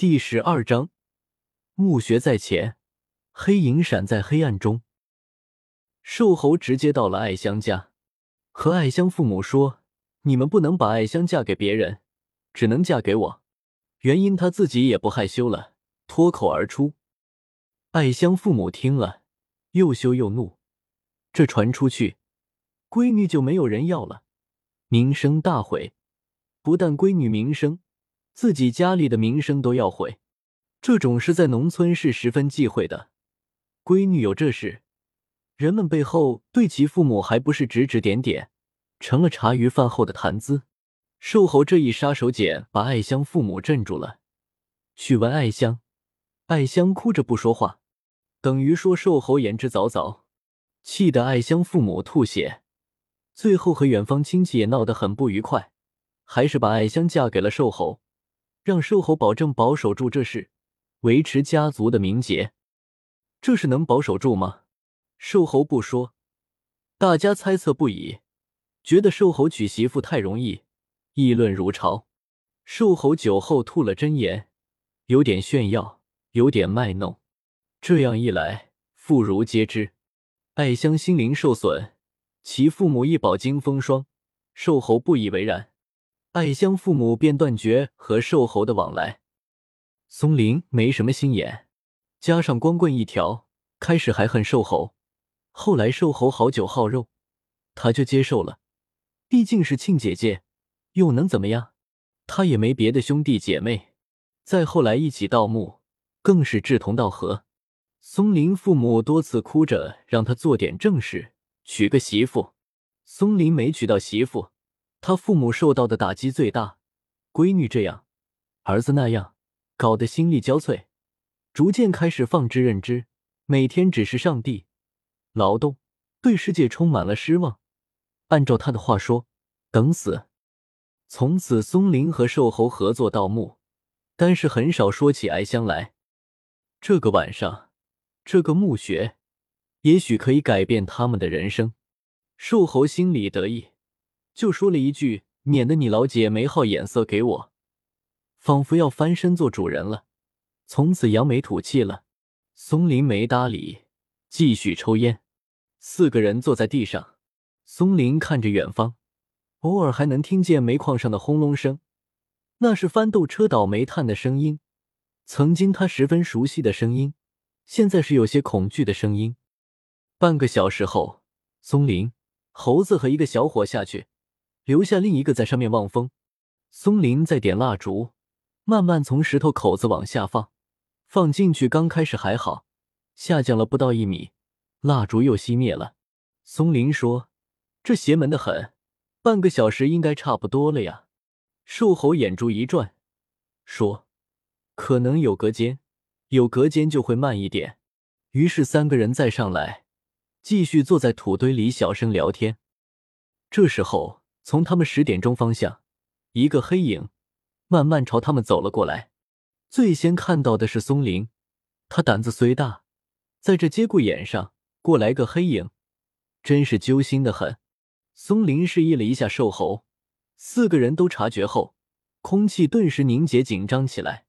第十二章，墓穴在前，黑影闪在黑暗中。瘦猴直接到了艾香家，和艾香父母说：“你们不能把艾香嫁给别人，只能嫁给我。”原因他自己也不害羞了，脱口而出。艾香父母听了，又羞又怒。这传出去，闺女就没有人要了，名声大毁。不但闺女名声。自己家里的名声都要毁，这种事在农村是十分忌讳的。闺女有这事，人们背后对其父母还不是指指点点，成了茶余饭后的谈资。瘦猴这一杀手锏把艾香父母镇住了，去问艾香，艾香哭着不说话，等于说瘦猴言之凿凿，气得艾香父母吐血，最后和远方亲戚也闹得很不愉快，还是把艾香嫁给了瘦猴。让瘦猴保证保守住这事，维持家族的名节，这是能保守住吗？瘦猴不说，大家猜测不已，觉得瘦猴娶媳妇太容易，议论如潮。瘦猴酒后吐了真言，有点炫耀，有点卖弄。这样一来，妇孺皆知。艾香心灵受损，其父母一饱经风霜，瘦猴不以为然。艾香父母便断绝和瘦猴的往来。松林没什么心眼，加上光棍一条，开始还恨瘦猴，后来瘦猴好酒好肉，他就接受了。毕竟是亲姐姐，又能怎么样？他也没别的兄弟姐妹。再后来一起盗墓，更是志同道合。松林父母多次哭着让他做点正事，娶个媳妇。松林没娶到媳妇。他父母受到的打击最大，闺女这样，儿子那样，搞得心力交瘁，逐渐开始放之任之，每天只是上帝劳动，对世界充满了失望。按照他的话说，等死。从此，松林和瘦猴合作盗墓，但是很少说起哀香来。这个晚上，这个墓穴，也许可以改变他们的人生。瘦猴心里得意。就说了一句：“免得你老姐没好眼色给我。”仿佛要翻身做主人了，从此扬眉吐气了。松林没搭理，继续抽烟。四个人坐在地上，松林看着远方，偶尔还能听见煤矿上的轰隆声，那是翻斗车倒煤炭的声音。曾经他十分熟悉的声音，现在是有些恐惧的声音。半个小时后，松林、猴子和一个小伙下去。留下另一个在上面望风，松林在点蜡烛，慢慢从石头口子往下放，放进去刚开始还好，下降了不到一米，蜡烛又熄灭了。松林说：“这邪门的很，半个小时应该差不多了呀。”瘦猴眼珠一转，说：“可能有隔间，有隔间就会慢一点。”于是三个人再上来，继续坐在土堆里小声聊天。这时候。从他们十点钟方向，一个黑影慢慢朝他们走了过来。最先看到的是松林，他胆子虽大，在这节骨眼上过来个黑影，真是揪心的很。松林示意了一下瘦猴，四个人都察觉后，空气顿时凝结紧张起来。